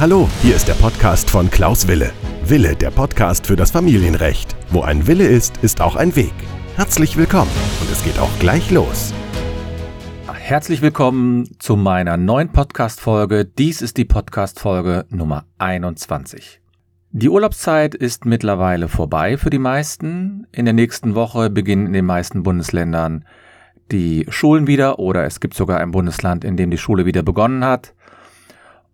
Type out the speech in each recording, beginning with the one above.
Hallo, hier ist der Podcast von Klaus Wille. Wille, der Podcast für das Familienrecht. Wo ein Wille ist, ist auch ein Weg. Herzlich willkommen und es geht auch gleich los. Herzlich willkommen zu meiner neuen Podcast-Folge. Dies ist die Podcast-Folge Nummer 21. Die Urlaubszeit ist mittlerweile vorbei für die meisten. In der nächsten Woche beginnen in den meisten Bundesländern die Schulen wieder oder es gibt sogar ein Bundesland, in dem die Schule wieder begonnen hat.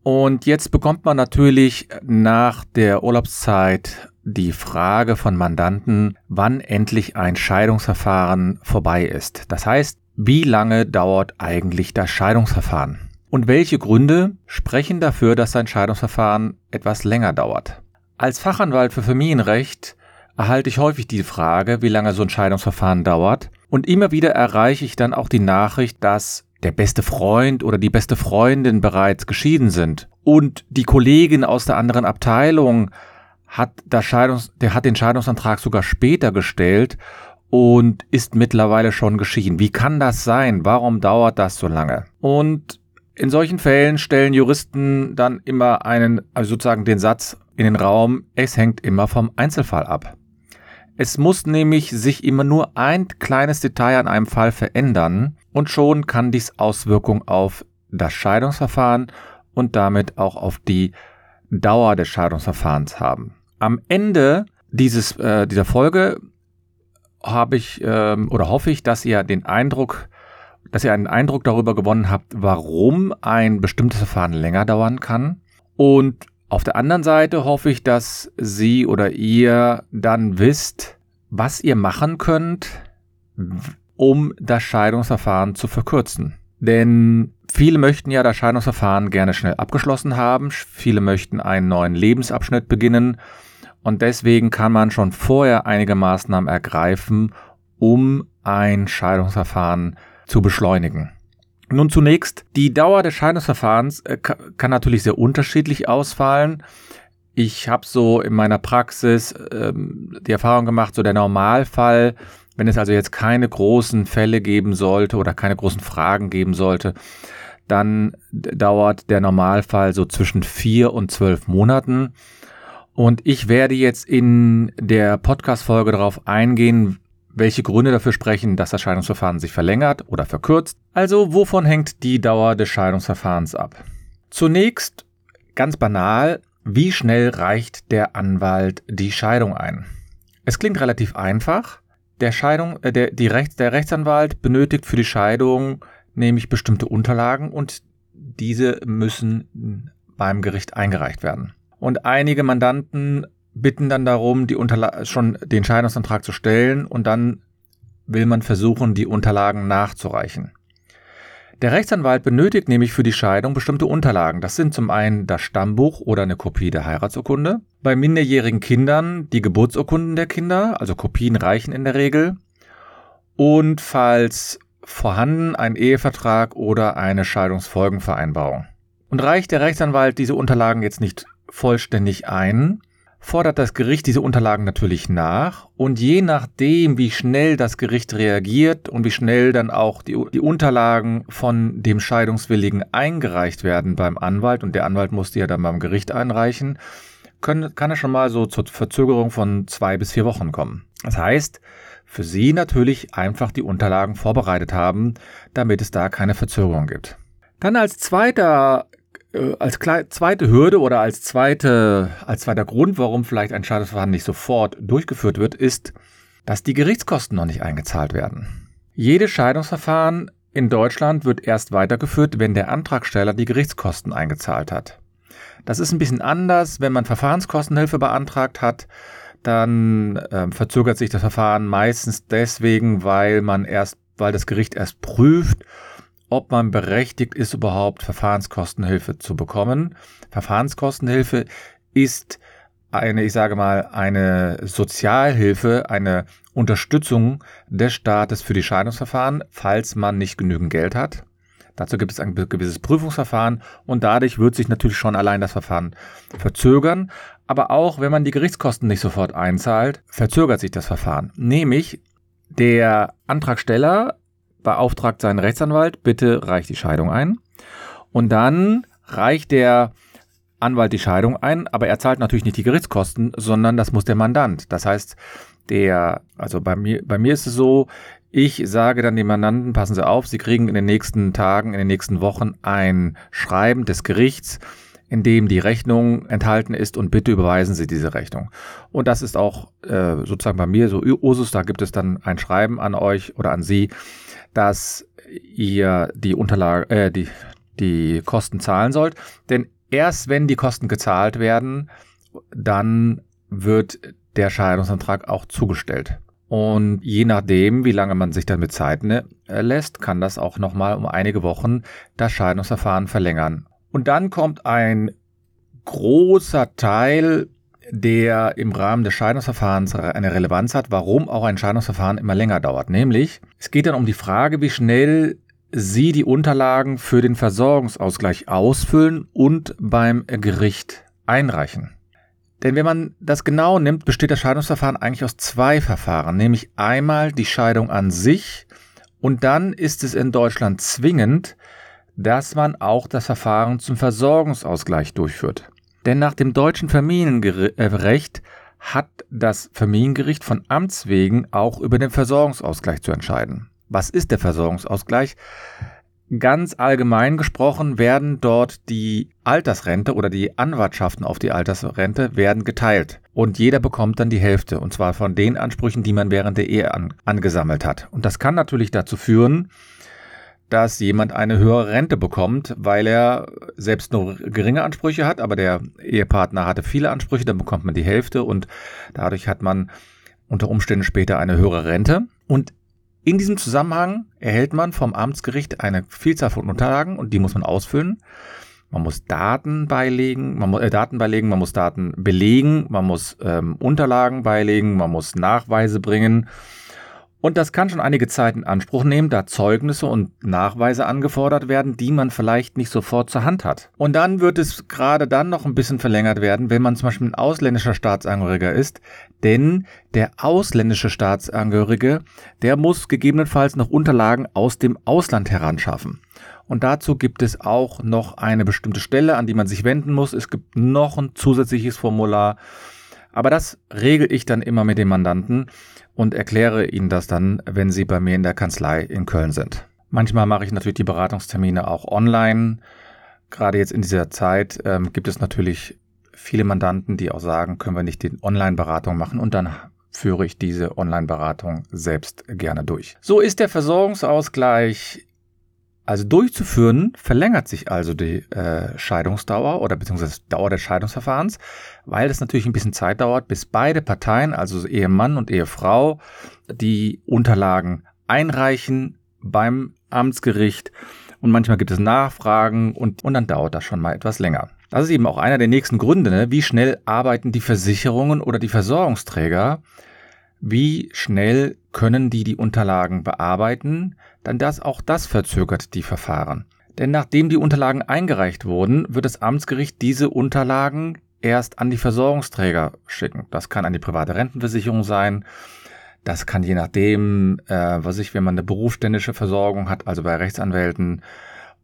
Und jetzt bekommt man natürlich nach der Urlaubszeit die Frage von Mandanten, wann endlich ein Scheidungsverfahren vorbei ist. Das heißt, wie lange dauert eigentlich das Scheidungsverfahren? Und welche Gründe sprechen dafür, dass ein Scheidungsverfahren etwas länger dauert? Als Fachanwalt für Familienrecht erhalte ich häufig die Frage, wie lange so ein Scheidungsverfahren dauert. Und immer wieder erreiche ich dann auch die Nachricht, dass der beste Freund oder die beste Freundin bereits geschieden sind und die Kollegin aus der anderen Abteilung hat, das Scheidungs der hat den Scheidungsantrag sogar später gestellt und ist mittlerweile schon geschieden. Wie kann das sein? Warum dauert das so lange? Und in solchen Fällen stellen Juristen dann immer einen, also sozusagen den Satz in den Raum, es hängt immer vom Einzelfall ab. Es muss nämlich sich immer nur ein kleines Detail an einem Fall verändern und schon kann dies Auswirkungen auf das Scheidungsverfahren und damit auch auf die Dauer des Scheidungsverfahrens haben. Am Ende dieses, äh, dieser Folge habe ich ähm, oder hoffe ich, dass ihr den Eindruck, dass ihr einen Eindruck darüber gewonnen habt, warum ein bestimmtes Verfahren länger dauern kann. Und auf der anderen Seite hoffe ich, dass Sie oder ihr dann wisst, was ihr machen könnt, um das Scheidungsverfahren zu verkürzen. Denn viele möchten ja das Scheidungsverfahren gerne schnell abgeschlossen haben, viele möchten einen neuen Lebensabschnitt beginnen und deswegen kann man schon vorher einige Maßnahmen ergreifen, um ein Scheidungsverfahren zu beschleunigen. Nun zunächst, die Dauer des Scheidungsverfahrens äh, kann natürlich sehr unterschiedlich ausfallen. Ich habe so in meiner Praxis ähm, die Erfahrung gemacht, so der Normalfall, wenn es also jetzt keine großen Fälle geben sollte oder keine großen Fragen geben sollte, dann dauert der Normalfall so zwischen vier und zwölf Monaten. Und ich werde jetzt in der Podcast-Folge darauf eingehen, welche Gründe dafür sprechen, dass das Scheidungsverfahren sich verlängert oder verkürzt. Also wovon hängt die Dauer des Scheidungsverfahrens ab? Zunächst, ganz banal, wie schnell reicht der Anwalt die Scheidung ein? Es klingt relativ einfach. Der, Scheidung, äh, der, die Rechts, der Rechtsanwalt benötigt für die Scheidung nämlich bestimmte Unterlagen und diese müssen beim Gericht eingereicht werden. Und einige Mandanten bitten dann darum, die Unterla schon den Scheidungsantrag zu stellen und dann will man versuchen, die Unterlagen nachzureichen. Der Rechtsanwalt benötigt nämlich für die Scheidung bestimmte Unterlagen. Das sind zum einen das Stammbuch oder eine Kopie der Heiratsurkunde. Bei minderjährigen Kindern die Geburtsurkunden der Kinder, also Kopien reichen in der Regel. Und falls vorhanden ein Ehevertrag oder eine Scheidungsfolgenvereinbarung. Und reicht der Rechtsanwalt diese Unterlagen jetzt nicht vollständig ein, fordert das Gericht diese Unterlagen natürlich nach und je nachdem, wie schnell das Gericht reagiert und wie schnell dann auch die, die, Unterlagen von dem Scheidungswilligen eingereicht werden beim Anwalt und der Anwalt muss die ja dann beim Gericht einreichen, können, kann es schon mal so zur Verzögerung von zwei bis vier Wochen kommen. Das heißt, für Sie natürlich einfach die Unterlagen vorbereitet haben, damit es da keine Verzögerung gibt. Dann als zweiter als zweite Hürde oder als, zweite, als zweiter Grund, warum vielleicht ein Scheidungsverfahren nicht sofort durchgeführt wird, ist, dass die Gerichtskosten noch nicht eingezahlt werden. Jedes Scheidungsverfahren in Deutschland wird erst weitergeführt, wenn der Antragsteller die Gerichtskosten eingezahlt hat. Das ist ein bisschen anders, wenn man Verfahrenskostenhilfe beantragt hat, dann äh, verzögert sich das Verfahren meistens deswegen, weil man erst, weil das Gericht erst prüft, ob man berechtigt ist, überhaupt Verfahrenskostenhilfe zu bekommen. Verfahrenskostenhilfe ist eine, ich sage mal, eine Sozialhilfe, eine Unterstützung des Staates für die Scheidungsverfahren, falls man nicht genügend Geld hat. Dazu gibt es ein gewisses Prüfungsverfahren und dadurch wird sich natürlich schon allein das Verfahren verzögern. Aber auch wenn man die Gerichtskosten nicht sofort einzahlt, verzögert sich das Verfahren. Nämlich der Antragsteller beauftragt seinen Rechtsanwalt, bitte reicht die Scheidung ein. Und dann reicht der Anwalt die Scheidung ein, aber er zahlt natürlich nicht die Gerichtskosten, sondern das muss der Mandant. Das heißt, der, also bei mir, bei mir ist es so, ich sage dann dem Mandanten, passen Sie auf, Sie kriegen in den nächsten Tagen, in den nächsten Wochen ein Schreiben des Gerichts, in dem die Rechnung enthalten ist und bitte überweisen Sie diese Rechnung. Und das ist auch äh, sozusagen bei mir so Usus, da gibt es dann ein Schreiben an euch oder an Sie, dass ihr die Unterlage, äh, die, die Kosten zahlen sollt. Denn erst wenn die Kosten gezahlt werden, dann wird der Scheidungsantrag auch zugestellt. Und je nachdem, wie lange man sich damit Zeit ne, lässt, kann das auch nochmal um einige Wochen das Scheidungsverfahren verlängern. Und dann kommt ein großer Teil, der im Rahmen des Scheidungsverfahrens eine Relevanz hat, warum auch ein Scheidungsverfahren immer länger dauert. Nämlich, es geht dann um die Frage, wie schnell Sie die Unterlagen für den Versorgungsausgleich ausfüllen und beim Gericht einreichen. Denn wenn man das genau nimmt, besteht das Scheidungsverfahren eigentlich aus zwei Verfahren, nämlich einmal die Scheidung an sich und dann ist es in Deutschland zwingend, dass man auch das Verfahren zum Versorgungsausgleich durchführt. Denn nach dem deutschen Familienrecht hat das Familiengericht von Amts wegen auch über den Versorgungsausgleich zu entscheiden. Was ist der Versorgungsausgleich? Ganz allgemein gesprochen werden dort die Altersrente oder die Anwartschaften auf die Altersrente werden geteilt. Und jeder bekommt dann die Hälfte. Und zwar von den Ansprüchen, die man während der Ehe an, angesammelt hat. Und das kann natürlich dazu führen, dass jemand eine höhere Rente bekommt, weil er selbst nur geringe Ansprüche hat, aber der Ehepartner hatte viele Ansprüche, dann bekommt man die Hälfte und dadurch hat man unter Umständen später eine höhere Rente. Und in diesem Zusammenhang erhält man vom Amtsgericht eine Vielzahl von Unterlagen und die muss man ausfüllen. Man muss Daten beilegen, man muss äh, Daten beilegen, man muss Daten belegen, man muss ähm, Unterlagen beilegen, man muss Nachweise bringen und das kann schon einige Zeit in Anspruch nehmen, da Zeugnisse und Nachweise angefordert werden, die man vielleicht nicht sofort zur Hand hat. Und dann wird es gerade dann noch ein bisschen verlängert werden, wenn man zum Beispiel ein ausländischer Staatsangehöriger ist, denn der ausländische Staatsangehörige, der muss gegebenenfalls noch Unterlagen aus dem Ausland heranschaffen. Und dazu gibt es auch noch eine bestimmte Stelle, an die man sich wenden muss. Es gibt noch ein zusätzliches Formular. Aber das regel ich dann immer mit dem Mandanten und erkläre Ihnen das dann, wenn Sie bei mir in der Kanzlei in Köln sind. Manchmal mache ich natürlich die Beratungstermine auch online. Gerade jetzt in dieser Zeit ähm, gibt es natürlich viele Mandanten, die auch sagen, können wir nicht die Online-Beratung machen und dann führe ich diese Online-Beratung selbst gerne durch. So ist der Versorgungsausgleich also durchzuführen, verlängert sich also die äh, Scheidungsdauer oder beziehungsweise Dauer des Scheidungsverfahrens, weil es natürlich ein bisschen Zeit dauert, bis beide Parteien, also Ehemann und Ehefrau, die Unterlagen einreichen beim Amtsgericht. Und manchmal gibt es Nachfragen und, und dann dauert das schon mal etwas länger. Das ist eben auch einer der nächsten Gründe, ne? wie schnell arbeiten die Versicherungen oder die Versorgungsträger, wie schnell können die die Unterlagen bearbeiten, dann das auch das verzögert die Verfahren. Denn nachdem die Unterlagen eingereicht wurden, wird das Amtsgericht diese Unterlagen erst an die Versorgungsträger schicken. Das kann an die private Rentenversicherung sein. Das kann je nachdem, äh, was ich, wenn man eine berufsständische Versorgung hat, also bei Rechtsanwälten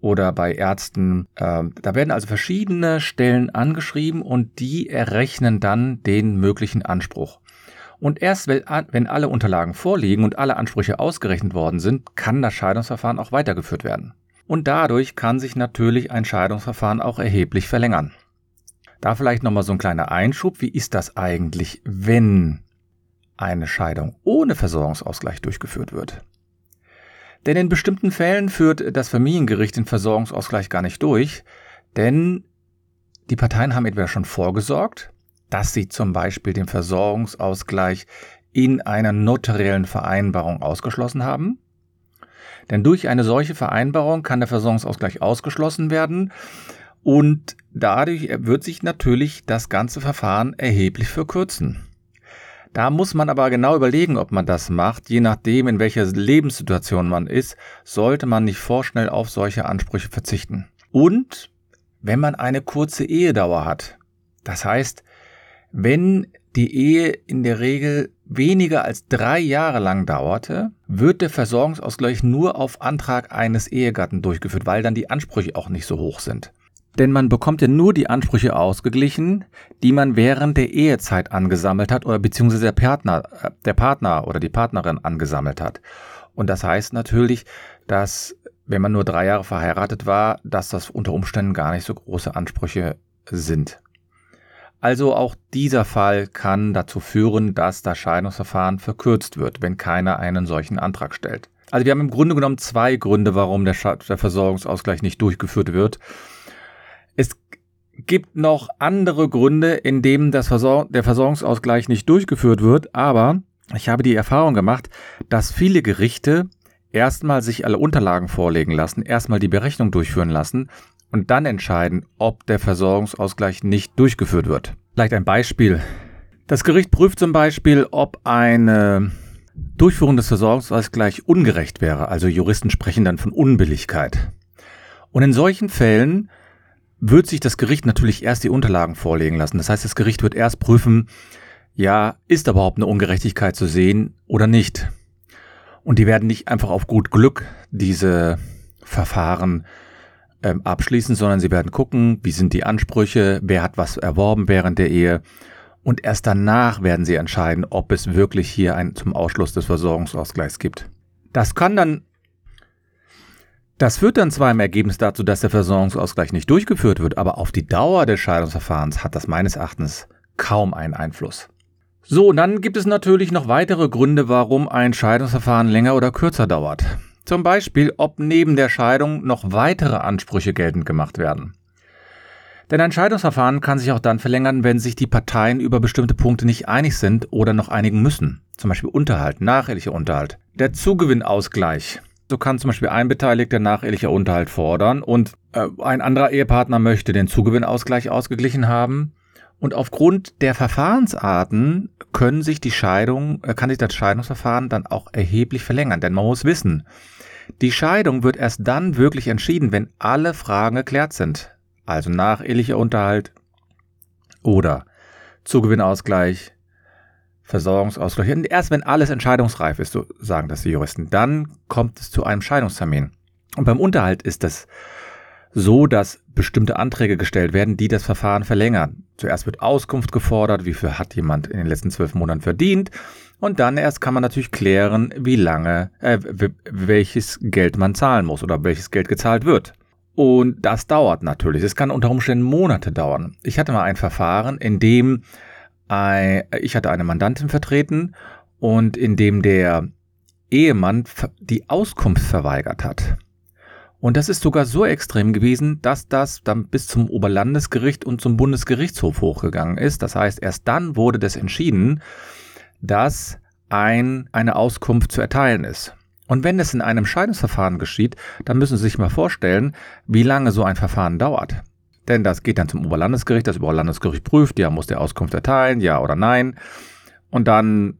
oder bei Ärzten. Äh, da werden also verschiedene Stellen angeschrieben und die errechnen dann den möglichen Anspruch. Und erst wenn alle Unterlagen vorliegen und alle Ansprüche ausgerechnet worden sind, kann das Scheidungsverfahren auch weitergeführt werden. Und dadurch kann sich natürlich ein Scheidungsverfahren auch erheblich verlängern. Da vielleicht nochmal so ein kleiner Einschub. Wie ist das eigentlich, wenn eine Scheidung ohne Versorgungsausgleich durchgeführt wird? Denn in bestimmten Fällen führt das Familiengericht den Versorgungsausgleich gar nicht durch, denn die Parteien haben entweder schon vorgesorgt, dass sie zum Beispiel den Versorgungsausgleich in einer notariellen Vereinbarung ausgeschlossen haben. Denn durch eine solche Vereinbarung kann der Versorgungsausgleich ausgeschlossen werden und dadurch wird sich natürlich das ganze Verfahren erheblich verkürzen. Da muss man aber genau überlegen, ob man das macht. Je nachdem, in welcher Lebenssituation man ist, sollte man nicht vorschnell auf solche Ansprüche verzichten. Und wenn man eine kurze Ehedauer hat, das heißt, wenn die Ehe in der Regel weniger als drei Jahre lang dauerte, wird der Versorgungsausgleich nur auf Antrag eines Ehegatten durchgeführt, weil dann die Ansprüche auch nicht so hoch sind. Denn man bekommt ja nur die Ansprüche ausgeglichen, die man während der Ehezeit angesammelt hat oder beziehungsweise der Partner, äh, der Partner oder die Partnerin angesammelt hat. Und das heißt natürlich, dass wenn man nur drei Jahre verheiratet war, dass das unter Umständen gar nicht so große Ansprüche sind. Also auch dieser Fall kann dazu führen, dass das Scheidungsverfahren verkürzt wird, wenn keiner einen solchen Antrag stellt. Also wir haben im Grunde genommen zwei Gründe, warum der, der Versorgungsausgleich nicht durchgeführt wird. Es gibt noch andere Gründe, in denen Versor der Versorgungsausgleich nicht durchgeführt wird, aber ich habe die Erfahrung gemacht, dass viele Gerichte erstmal sich alle Unterlagen vorlegen lassen, erstmal die Berechnung durchführen lassen und dann entscheiden, ob der Versorgungsausgleich nicht durchgeführt wird. Vielleicht ein Beispiel. Das Gericht prüft zum Beispiel, ob eine Durchführung des Versorgungsausgleichs ungerecht wäre. Also Juristen sprechen dann von Unbilligkeit. Und in solchen Fällen wird sich das Gericht natürlich erst die Unterlagen vorlegen lassen. Das heißt, das Gericht wird erst prüfen, ja, ist überhaupt eine Ungerechtigkeit zu sehen oder nicht. Und die werden nicht einfach auf gut Glück diese Verfahren ähm, abschließen, sondern sie werden gucken, wie sind die Ansprüche, wer hat was erworben während der Ehe. Und erst danach werden sie entscheiden, ob es wirklich hier ein zum Ausschluss des Versorgungsausgleichs gibt. Das kann dann das führt dann zwar im Ergebnis dazu, dass der Versorgungsausgleich nicht durchgeführt wird, aber auf die Dauer des Scheidungsverfahrens hat das meines Erachtens kaum einen Einfluss. So, dann gibt es natürlich noch weitere Gründe, warum ein Scheidungsverfahren länger oder kürzer dauert. Zum Beispiel, ob neben der Scheidung noch weitere Ansprüche geltend gemacht werden. Denn ein Scheidungsverfahren kann sich auch dann verlängern, wenn sich die Parteien über bestimmte Punkte nicht einig sind oder noch einigen müssen. Zum Beispiel Unterhalt, nachehrlicher Unterhalt. Der Zugewinnausgleich. So kann zum Beispiel ein Beteiligter nachehrlicher Unterhalt fordern und äh, ein anderer Ehepartner möchte den Zugewinnausgleich ausgeglichen haben. Und aufgrund der Verfahrensarten können sich die Scheidung, äh, kann sich das Scheidungsverfahren dann auch erheblich verlängern. Denn man muss wissen, die Scheidung wird erst dann wirklich entschieden, wenn alle Fragen geklärt sind. Also nachehelicher Unterhalt oder Zugewinnausgleich, Versorgungsausgleich. Und erst wenn alles entscheidungsreif ist, so sagen das die Juristen, dann kommt es zu einem Scheidungstermin. Und beim Unterhalt ist es so, dass bestimmte Anträge gestellt werden, die das Verfahren verlängern. Zuerst wird Auskunft gefordert, wie viel hat jemand in den letzten zwölf Monaten verdient. Und dann erst kann man natürlich klären, wie lange, äh, welches Geld man zahlen muss oder welches Geld gezahlt wird. Und das dauert natürlich. Es kann unter Umständen Monate dauern. Ich hatte mal ein Verfahren, in dem ein, ich hatte eine Mandantin vertreten und in dem der Ehemann die Auskunft verweigert hat. Und das ist sogar so extrem gewesen, dass das dann bis zum Oberlandesgericht und zum Bundesgerichtshof hochgegangen ist. Das heißt, erst dann wurde das entschieden, dass ein, eine Auskunft zu erteilen ist. Und wenn es in einem Scheidungsverfahren geschieht, dann müssen Sie sich mal vorstellen, wie lange so ein Verfahren dauert. Denn das geht dann zum Oberlandesgericht, das Oberlandesgericht prüft, ja, muss der Auskunft erteilen, ja oder nein. Und dann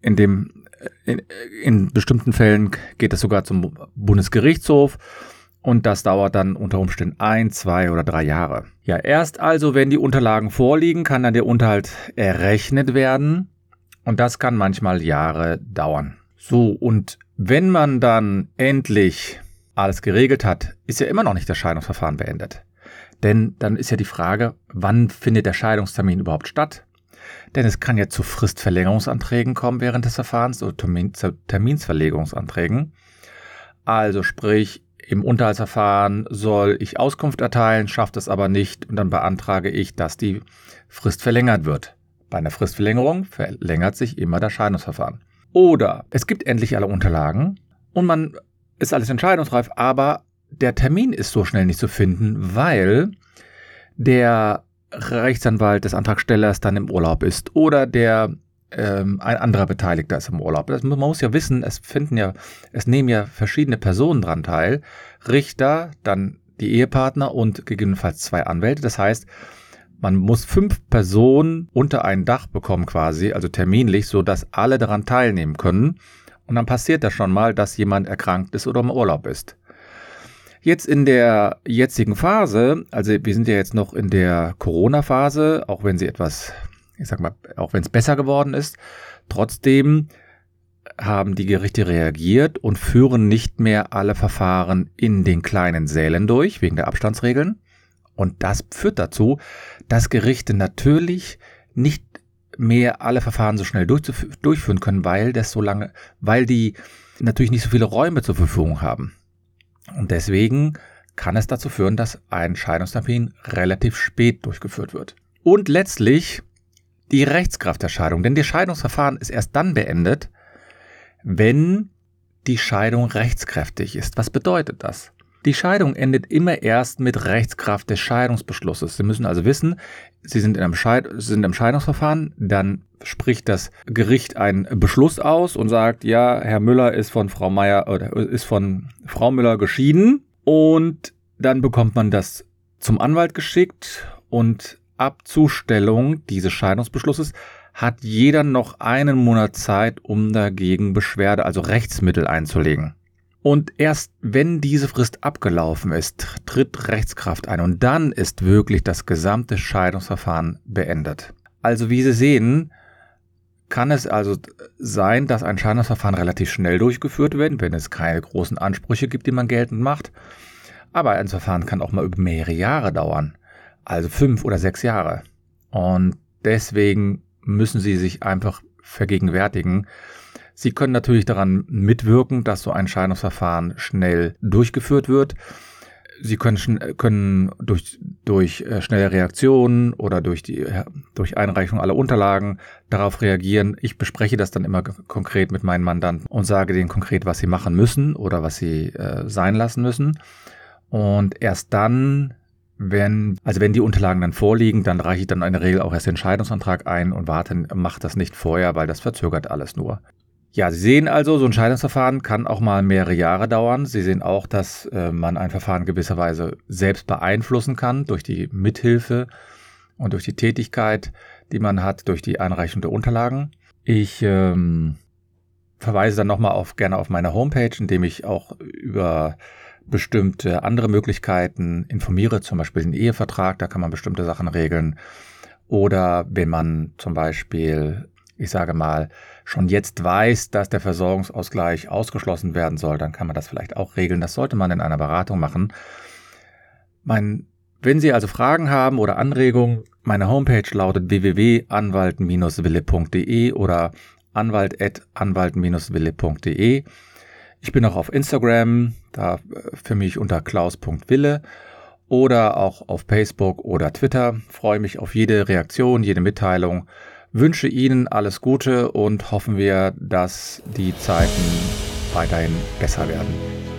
in dem, in, in bestimmten Fällen geht es sogar zum Bundesgerichtshof. Und das dauert dann unter Umständen ein, zwei oder drei Jahre. Ja, erst also, wenn die Unterlagen vorliegen, kann dann der Unterhalt errechnet werden. Und das kann manchmal Jahre dauern. So, und wenn man dann endlich alles geregelt hat, ist ja immer noch nicht das Scheidungsverfahren beendet. Denn dann ist ja die Frage, wann findet der Scheidungstermin überhaupt statt? Denn es kann ja zu Fristverlängerungsanträgen kommen während des Verfahrens oder zu Terminsverlegungsanträgen. Also sprich, im Unterhaltsverfahren soll ich Auskunft erteilen, schafft es aber nicht und dann beantrage ich, dass die Frist verlängert wird. Bei einer Fristverlängerung verlängert sich immer das Scheidungsverfahren. Oder es gibt endlich alle Unterlagen und man ist alles entscheidungsreif, aber der Termin ist so schnell nicht zu finden, weil der Rechtsanwalt des Antragstellers dann im Urlaub ist oder der ähm, ein anderer Beteiligter ist im Urlaub. Das, man muss ja wissen, es finden ja, es nehmen ja verschiedene Personen dran teil. Richter, dann die Ehepartner und gegebenenfalls zwei Anwälte. Das heißt, man muss fünf Personen unter ein Dach bekommen quasi, also terminlich, so dass alle daran teilnehmen können. Und dann passiert das schon mal, dass jemand erkrankt ist oder im Urlaub ist. Jetzt in der jetzigen Phase, also wir sind ja jetzt noch in der Corona-Phase, auch wenn sie etwas, ich sag mal, auch wenn es besser geworden ist, trotzdem haben die Gerichte reagiert und führen nicht mehr alle Verfahren in den kleinen Sälen durch, wegen der Abstandsregeln, Und das führt dazu, dass Gerichte natürlich nicht mehr alle Verfahren so schnell durchführen können, weil das so lange, weil die natürlich nicht so viele Räume zur Verfügung haben. Und deswegen kann es dazu führen, dass ein Scheidungstermin relativ spät durchgeführt wird. Und letztlich die Rechtskraft der Scheidung. Denn das Scheidungsverfahren ist erst dann beendet, wenn die Scheidung rechtskräftig ist. Was bedeutet das? Die Scheidung endet immer erst mit Rechtskraft des Scheidungsbeschlusses. Sie müssen also wissen, Sie sind, in einem Scheid Sie sind im Scheidungsverfahren, dann spricht das Gericht einen Beschluss aus und sagt, ja, Herr Müller ist von Frau Meier oder ist von Frau Müller geschieden und dann bekommt man das zum Anwalt geschickt und ab Zustellung dieses Scheidungsbeschlusses hat jeder noch einen Monat Zeit, um dagegen Beschwerde, also Rechtsmittel einzulegen. Und erst wenn diese Frist abgelaufen ist, tritt Rechtskraft ein und dann ist wirklich das gesamte Scheidungsverfahren beendet. Also wie Sie sehen, kann es also sein, dass ein Scheidungsverfahren relativ schnell durchgeführt wird, wenn es keine großen Ansprüche gibt, die man geltend macht. Aber ein Verfahren kann auch mal über mehrere Jahre dauern, also fünf oder sechs Jahre. Und deswegen müssen Sie sich einfach vergegenwärtigen, Sie können natürlich daran mitwirken, dass so ein Scheidungsverfahren schnell durchgeführt wird. Sie können, können durch, durch äh, schnelle Reaktionen oder durch die durch Einreichung aller Unterlagen darauf reagieren. Ich bespreche das dann immer konkret mit meinen Mandanten und sage denen konkret, was sie machen müssen oder was sie äh, sein lassen müssen. Und erst dann, wenn, also wenn die Unterlagen dann vorliegen, dann reiche ich dann in der Regel auch erst den Scheidungsantrag ein und warte, mache das nicht vorher, weil das verzögert alles nur. Ja, Sie sehen also, so ein Scheidungsverfahren kann auch mal mehrere Jahre dauern. Sie sehen auch, dass äh, man ein Verfahren gewisserweise selbst beeinflussen kann durch die Mithilfe und durch die Tätigkeit, die man hat, durch die Einreichung der Unterlagen. Ich ähm, verweise dann nochmal auf, gerne auf meine Homepage, indem ich auch über bestimmte andere Möglichkeiten informiere, zum Beispiel den Ehevertrag, da kann man bestimmte Sachen regeln. Oder wenn man zum Beispiel ich sage mal, schon jetzt weiß, dass der Versorgungsausgleich ausgeschlossen werden soll, dann kann man das vielleicht auch regeln. Das sollte man in einer Beratung machen. Mein, wenn Sie also Fragen haben oder Anregungen, meine Homepage lautet www.anwalten-wille.de oder anwalt.anwalten-wille.de. Ich bin auch auf Instagram, da für mich unter klaus.wille oder auch auf Facebook oder Twitter. Freue mich auf jede Reaktion, jede Mitteilung wünsche Ihnen alles Gute und hoffen wir, dass die Zeiten weiterhin besser werden.